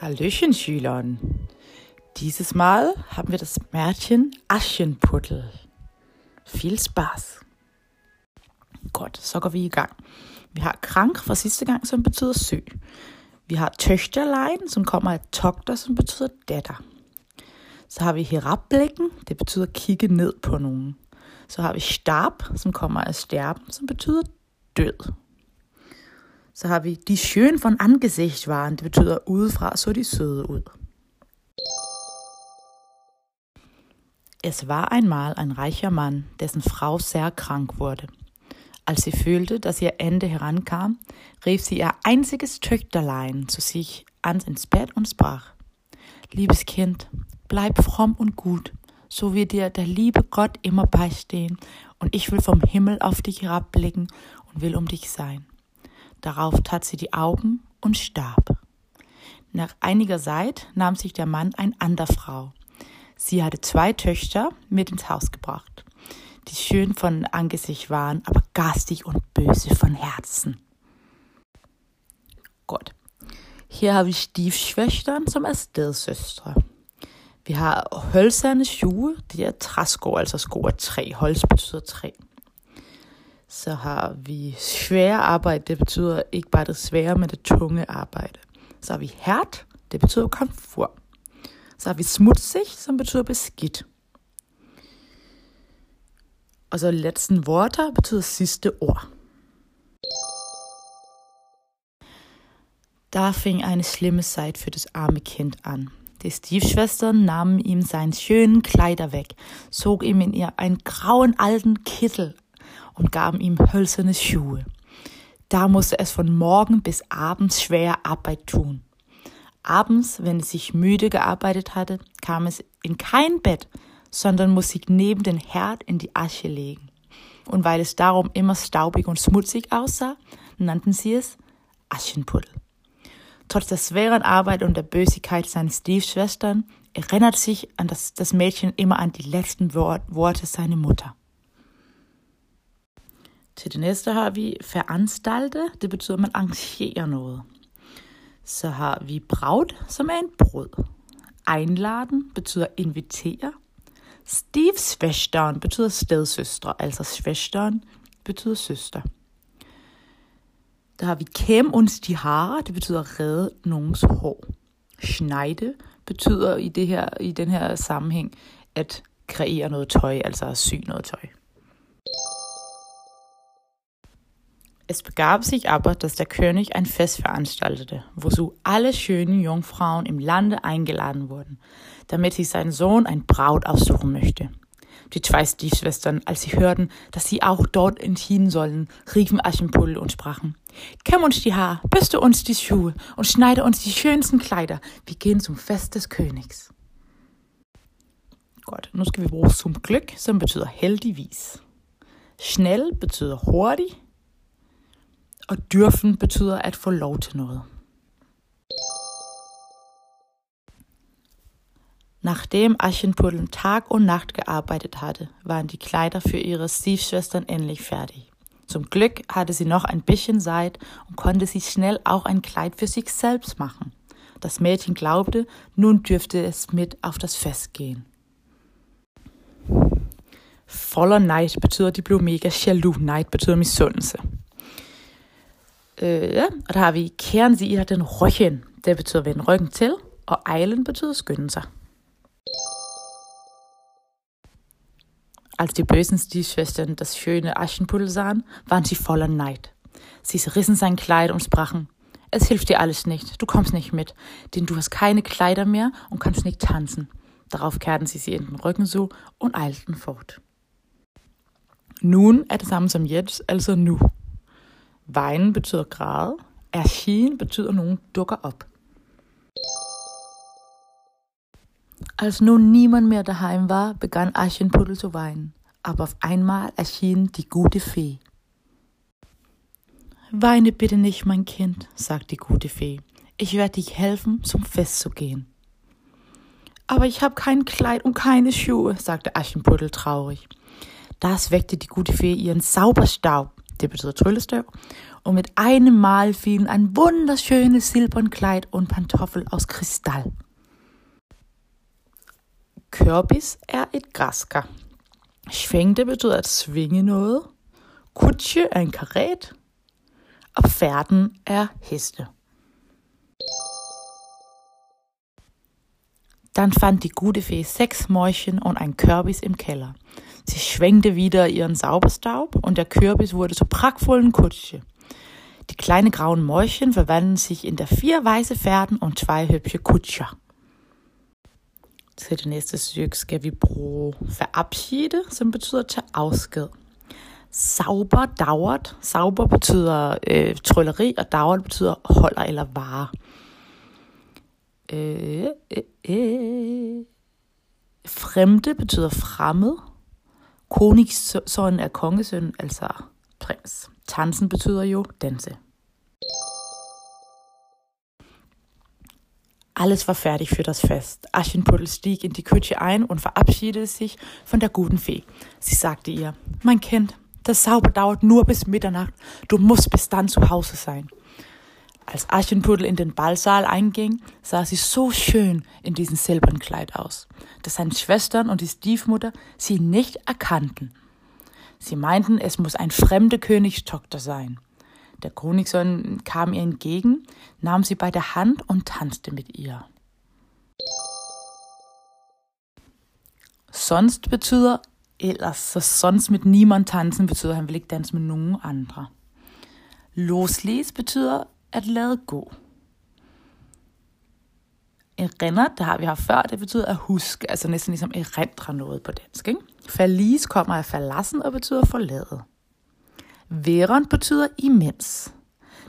Hallöchen, Schülern. Dieses Mal haben wir das Märchen Aschenputtel. Viel Spaß. Godt, så går vi i gang. Vi har krank fra sidste gang, som betyder sø. Vi har Töchterlein, som kommer af togter, som betyder datter. Så har vi herabblikken, det betyder kigge ned på nogen. Så har vi stab, som kommer af sterben, som betyder død. Så har vi de schön von Angesicht waren, det betyder udefra så de søde ud. Es war einmal ein reicher Mann, dessen Frau sehr krank wurde. Als sie fühlte, dass ihr Ende herankam, rief sie ihr einziges Töchterlein zu sich ans ins Bett und sprach, Liebes Kind, bleib fromm und gut, so wird dir der liebe Gott immer beistehen, und ich will vom Himmel auf dich herabblicken und will um dich sein. Darauf tat sie die Augen und starb. Nach einiger Zeit nahm sich der Mann ein ander Frau. Sie hatte zwei Töchter mit ins Haus gebracht, die schön von Angesicht waren, aber garstig und böse von Herzen. Godt. Her har vi stiefschwestern, som er stedsøstre. Vi har hølserne schuhe, det er træsko, altså sko af træ. Betyder træ. Så har vi svære arbejde, det betyder ikke bare det svære, men det tunge arbejde. Så har vi hært, det betyder komfort. Så har vi smutsig, som betyder beskidt. Og så letzten Worte betyder sidste ord. Da fing eine schlimme Zeit für das arme Kind an. Die Stiefschwestern nahmen ihm seinen schönen Kleider weg, zog ihm in ihr einen grauen alten Kittel und gaben ihm hölzerne Schuhe. Da musste es von morgen bis abends schwer Arbeit tun. Abends, wenn es sich müde gearbeitet hatte, kam es in kein Bett, sondern muss sich neben den Herd in die Asche legen. Und weil es darum immer staubig und schmutzig aussah, nannten sie es Aschenputtel. Trotz der schweren Arbeit und der Bösigkeit seiner Stiefschwestern erinnert sich an das, das Mädchen immer an die letzten Wort, Worte seiner Mutter. Til det næste har vi veranstalte, det betyder, at man arrangerer noget. Så har vi braut, som er en brød. Einladen betyder invitere. Stiefsvesteren betyder stedsøstre, altså svesteren betyder søster. Der har vi kem uns die Haare, det betyder redde nogens hår. Schneide betyder i, det her, i den her sammenhæng at kreere noget tøj, altså at sy noget tøj. Es begab sich aber, dass der König ein Fest veranstaltete, wozu alle schönen Jungfrauen im Lande eingeladen wurden, damit sich sein Sohn ein Braut aussuchen möchte. Die zwei Stiefschwestern, als sie hörten, dass sie auch dort entschieden sollen, riefen Aschenputtel und sprachen, Kämm uns die Haare, bürste uns die Schuhe und schneide uns die schönsten Kleider. Wir gehen zum Fest des Königs. Godt, nu skal vi bruge som glück, som betyder heldigvis. Schnell betyder hurtig, og dürfen betyder at få lov til noget. Nachdem Aschenputtel Tag und Nacht gearbeitet hatte, waren die Kleider für ihre Stiefschwestern endlich fertig. Zum Glück hatte sie noch ein bisschen Zeit und konnte sich schnell auch ein Kleid für sich selbst machen. Das Mädchen glaubte, nun dürfte es mit auf das Fest gehen. Voller Neid betyder, de blev mega jaloux. Neid betyder misundelse. Og der har vi sig i den ryggen. Det betyder vende ryggen til, og eilen betyder skynde sig. Als die bösen Stiefschwestern das schöne Aschenputtel sahen, waren sie voller Neid. Sie rissen sein Kleid und sprachen, es hilft dir alles nicht, du kommst nicht mit, denn du hast keine Kleider mehr und kannst nicht tanzen. Darauf kehrten sie sie in den Rücken zu und eilten fort. Nun er det samme som jetzt, altså nu. Vejen betyder grad, erschien betyder nogen dukker op. Als nun niemand mehr daheim war, begann Aschenputtel zu weinen. Aber auf einmal erschien die gute Fee. Weine bitte nicht, mein Kind, sagte die gute Fee. Ich werde dich helfen, zum Fest zu gehen. Aber ich habe kein Kleid und keine Schuhe, sagte Aschenputtel traurig. Das weckte die gute Fee ihren Zauberstab. Det betyder tryllestøv, und mit einem Mal fielen ein wunderschönes Silbernkleid und Pantoffel aus Kristall. Kørbis er et græskar. Schwingte betyder at svinge noget. Kutsche er en karet. Og færden er heste. Dann fand die gute Fee sechs Mäuschen und ein Kürbis im Keller. Sie schwenkte wieder ihren Sauberstaub und der Kürbis wurde zur prachtvollen Kutsche. Die kleinen grauen Mäulchen verwandelten sich in der vier weiße Pferden und zwei hübsche Kutscher. Til det næste stykke skal vi bruge verabschiede, som betyder tage afsked. Sauber, dauert. Sauber betyder äh, øh, trylleri, og dauert betyder holder eller vare. Øh, øh, øh. Fremde betyder fremmed. Konigsøn er kongesøn, altså prins. Tansen betyder jo danse. Alles war fertig für das Fest. Aschenputtel stieg in die Kutsche ein und verabschiedete sich von der guten Fee. Sie sagte ihr, mein Kind, das Sauber dauert nur bis Mitternacht. Du musst bis dann zu Hause sein. Als Aschenputtel in den Ballsaal einging, sah sie so schön in diesem silbernen Kleid aus, dass seine Schwestern und die Stiefmutter sie nicht erkannten. Sie meinten, es muss ein fremde Königstochter sein. Der Königssohn kam ihr entgegen, nahm sie bei der Hand und tanzte mit ihr. Sonst betyder ellers, så sonst mit niemand tansen betyder, han vil ikke danse med nogen andre. Loslæs betyder at lade gå. Erinder, det har vi haft før, det betyder at huske, altså næsten ligesom erindre noget på dansk. Ikke? Falis kommer af falassen og betyder forlade. Væren betyder imens.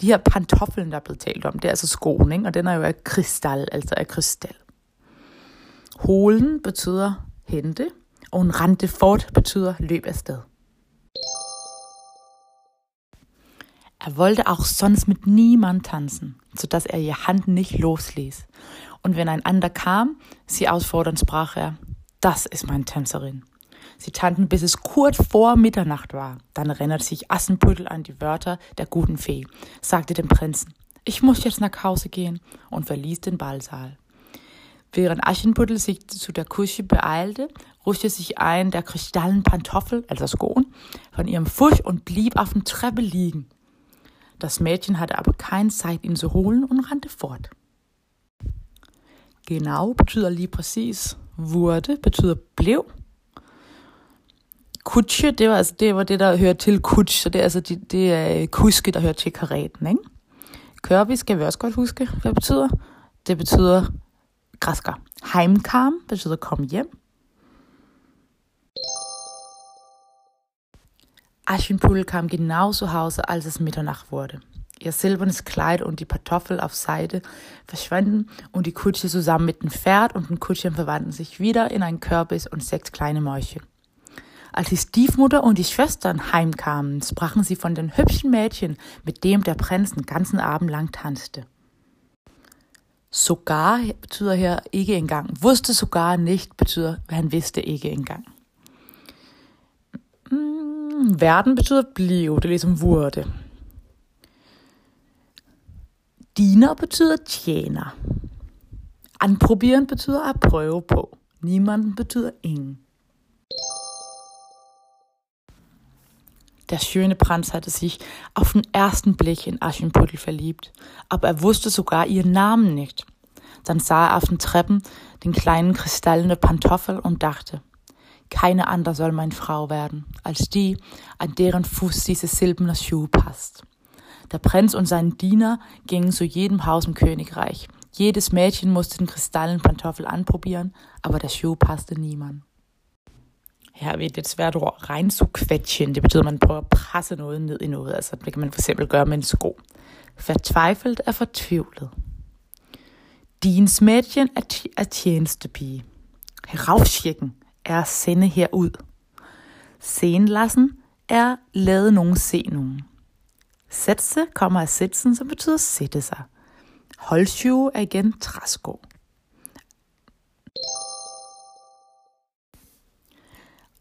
De her pantoflen, der er blevet talt om, det er altså skoen, ikke? og den er jo af krystal, altså af krystal. Holen betyder hente, og en rente fort betyder løb afsted. Er wollte auch sonst mit niemand tanzen, sodass er ihr Hand nicht losließ. Und wenn ein anderer kam, sie ausfordernd sprach er, das ist meine Tänzerin. Sie tanzten, bis es kurz vor Mitternacht war. Dann erinnerte sich Assenputtel an die Wörter der guten Fee, sagte dem Prinzen, ich muss jetzt nach Hause gehen und verließ den Ballsaal. Während Aschenputtel sich zu der Küche beeilte, rutschte sich ein der kristallen Pantoffel, also Skon, von ihrem Fuß und blieb auf der Treppe liegen. Das Mädchen hatte aber keine Zeit, ihn zu holen und rannte fort. Genau betyder lige præcis. Wurde betyder blev. Kutsche, det var, altså, det var det, der hører til kutsch, så det er altså det, det er øh, kuske, der hører til karaten, ikke? Kørbi skal vi også godt huske, hvad det betyder. Det betyder græsker. Heimkam betyder kom hjem. Aschenputtel kam genau zu Hause, als es Mitternacht wurde. Ihr silbernes Kleid und die Kartoffel auf Seite verschwanden und die Kutsche zusammen mit dem Pferd und den Kutschern verwandelten sich wieder in ein Kürbis und sechs kleine Mäuschen. Als die Stiefmutter und die Schwestern heimkamen, sprachen sie von den hübschen Mädchen, mit dem der Prinz den ganzen Abend lang tanzte. Sogar betyder her ikke engang. Wusste sogar nicht betyder, han vidste ikke engang. Ligesom Werden betyder blive, det er ligesom wurde. Diener betyder tjener. Anprobieren betyder at prøve på. Niemanden betyder ingen. Der schöne Prinz hatte sich auf den ersten Blick in Aschenputtel verliebt, aber er wusste sogar ihren Namen nicht. Dann sah er auf den Treppen den kleinen kristallene Pantoffel und dachte, keine andere soll meine Frau werden, als die, an deren Fuß diese silberne Schuh passt. Der Prinz und sein Diener gingen zu jedem Haus im Königreich. Jedes Mädchen musste den kristallenen Pantoffel anprobieren, aber der Schuh passte niemand. her ved det svært ord, reinzuquetschen. Det betyder, man prøver at presse noget ned i noget. Altså, det kan man for eksempel gøre med en sko. Vertweifelt er fortvivlet. Dins Mädchen er, er tjenestepige. Heraufschicken er sende herud. Sen lassen er lade nogen se nogen. Sætse kommer af sitzen, som betyder sætte sig. Holdsjue er igen træsko.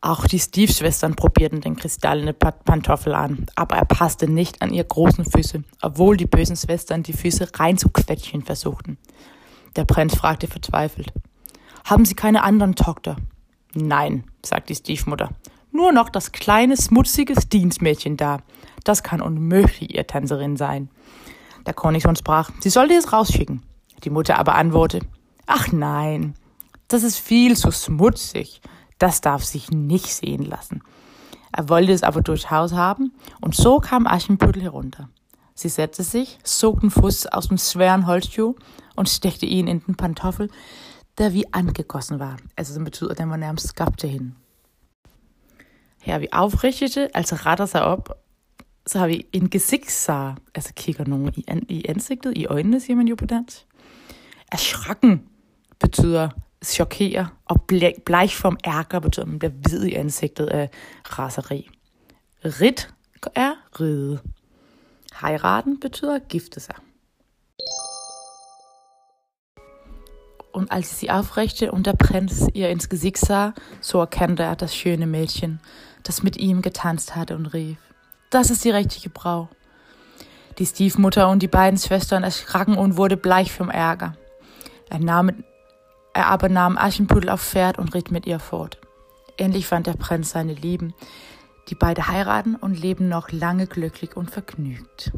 Auch die Steve-Schwestern probierten den kristallenen Pantoffel an, aber er passte nicht an ihre großen Füße, obwohl die bösen Schwestern die Füße rein zu quetschen versuchten. Der Prinz fragte verzweifelt, haben Sie keine anderen Tochter? Nein, sagt die Stiefmutter. Nur noch das kleine, schmutzige Dienstmädchen da. Das kann unmöglich ihr Tänzerin sein. Der Königssohn sprach, sie sollte es rausschicken. Die Mutter aber antwortete, ach nein, das ist viel zu schmutzig. Das darf sich nicht sehen lassen. Er wollte es aber durchs Haus haben, und so kam Aschenputtel herunter. Sie setzte sich, zog den Fuß aus dem schweren Holzschuh und steckte ihn in den Pantoffel, der wie angegossen war. Also som betyder, den var nærmest skabt hin. Her vi aufrichtete, altså retter sig op, så har vi en gesigtsar, altså kigger nogen i, an, i ansigtet, i øjnene, siger man jo på dansk. Erschrocken betyder chokere, og bleich vom ærger betyder, at man bliver hvid i ansigtet af raseri. Rit er ride. Heiraten betyder gifte sig. Und als sie aufrechte und der Prinz ihr ins Gesicht sah, so erkannte er das schöne Mädchen, das mit ihm getanzt hatte und rief, das ist die richtige Brau. Die Stiefmutter und die beiden Schwestern erschraken und wurde bleich vom Ärger. Er nahm er aber nahm Aschenputtel auf Pferd und ritt mit ihr fort. Endlich fand der Prinz seine Lieben, die beide heiraten und leben noch lange glücklich und vergnügt.